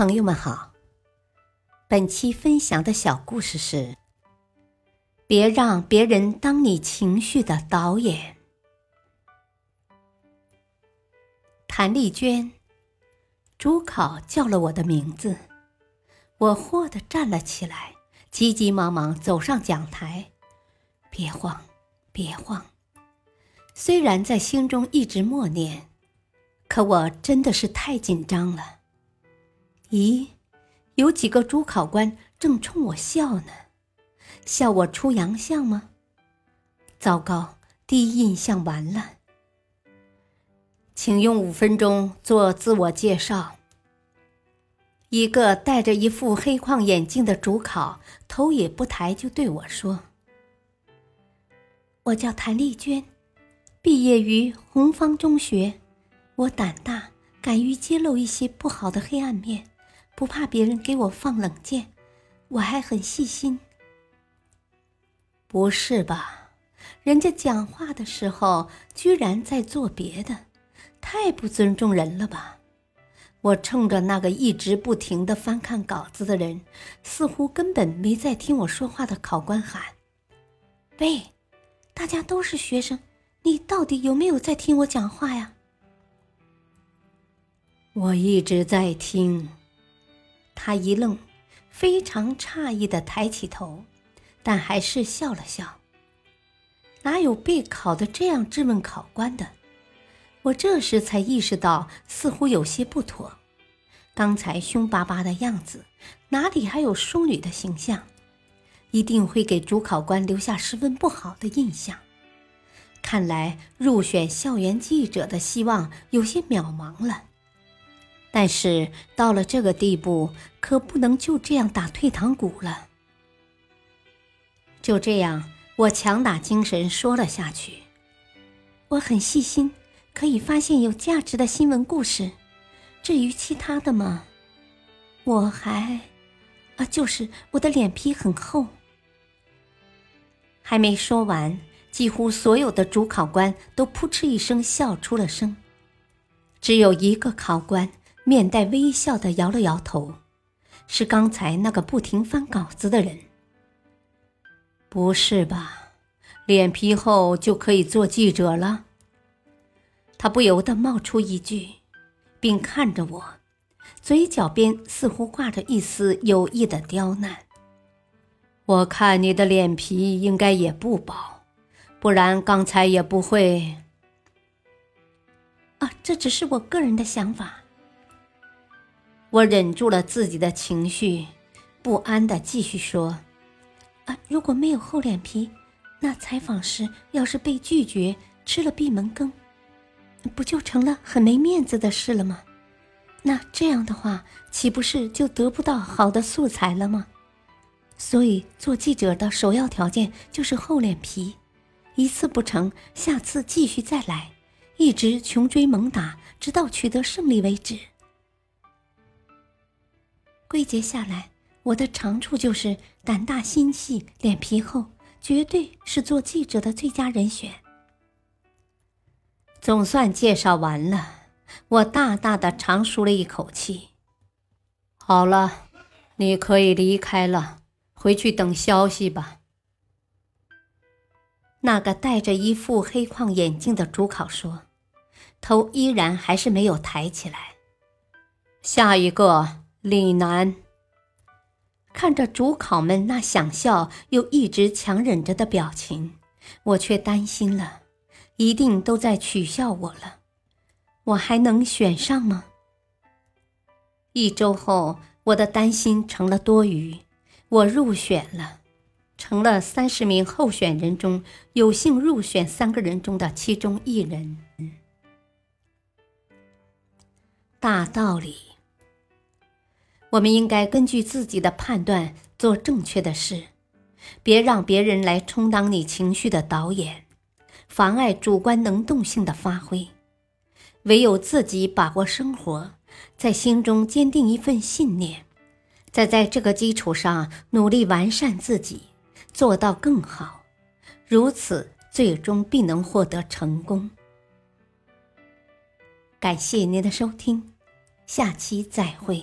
朋友们好，本期分享的小故事是：别让别人当你情绪的导演。谭丽娟，主考叫了我的名字，我霍地站了起来，急急忙忙走上讲台。别慌，别慌。虽然在心中一直默念，可我真的是太紧张了。咦，有几个主考官正冲我笑呢，笑我出洋相吗？糟糕，第一印象完了。请用五分钟做自我介绍。一个戴着一副黑框眼镜的主考头也不抬就对我说：“我叫谭丽娟，毕业于红方中学。我胆大，敢于揭露一些不好的黑暗面。”不怕别人给我放冷箭，我还很细心。不是吧？人家讲话的时候居然在做别的，太不尊重人了吧？我冲着那个一直不停的翻看稿子的人，似乎根本没在听我说话的考官喊：“喂，大家都是学生，你到底有没有在听我讲话呀？”我一直在听。他一愣，非常诧异的抬起头，但还是笑了笑。哪有备考的这样质问考官的？我这时才意识到，似乎有些不妥。刚才凶巴巴的样子，哪里还有淑女的形象？一定会给主考官留下十分不好的印象。看来入选校园记者的希望有些渺茫了。但是到了这个地步，可不能就这样打退堂鼓了。就这样，我强打精神说了下去。我很细心，可以发现有价值的新闻故事。至于其他的嘛，我还……啊，就是我的脸皮很厚。还没说完，几乎所有的主考官都扑哧一声笑出了声，只有一个考官。面带微笑的摇了摇头，是刚才那个不停翻稿子的人。不是吧？脸皮厚就可以做记者了？他不由得冒出一句，并看着我，嘴角边似乎挂着一丝有意的刁难。我看你的脸皮应该也不薄，不然刚才也不会……啊，这只是我个人的想法。我忍住了自己的情绪，不安的继续说：“啊，如果没有厚脸皮，那采访时要是被拒绝，吃了闭门羹，不就成了很没面子的事了吗？那这样的话，岂不是就得不到好的素材了吗？所以，做记者的首要条件就是厚脸皮，一次不成，下次继续再来，一直穷追猛打，直到取得胜利为止。”归结下来，我的长处就是胆大心细、脸皮厚，绝对是做记者的最佳人选。总算介绍完了，我大大的长舒了一口气。好了，你可以离开了，回去等消息吧。那个戴着一副黑框眼镜的主考说，头依然还是没有抬起来。下一个。李楠看着主考们那想笑又一直强忍着的表情，我却担心了，一定都在取笑我了。我还能选上吗？一周后，我的担心成了多余，我入选了，成了三十名候选人中有幸入选三个人中的其中一人。大道理。我们应该根据自己的判断做正确的事，别让别人来充当你情绪的导演，妨碍主观能动性的发挥。唯有自己把握生活，在心中坚定一份信念，再在这个基础上努力完善自己，做到更好，如此最终必能获得成功。感谢您的收听，下期再会。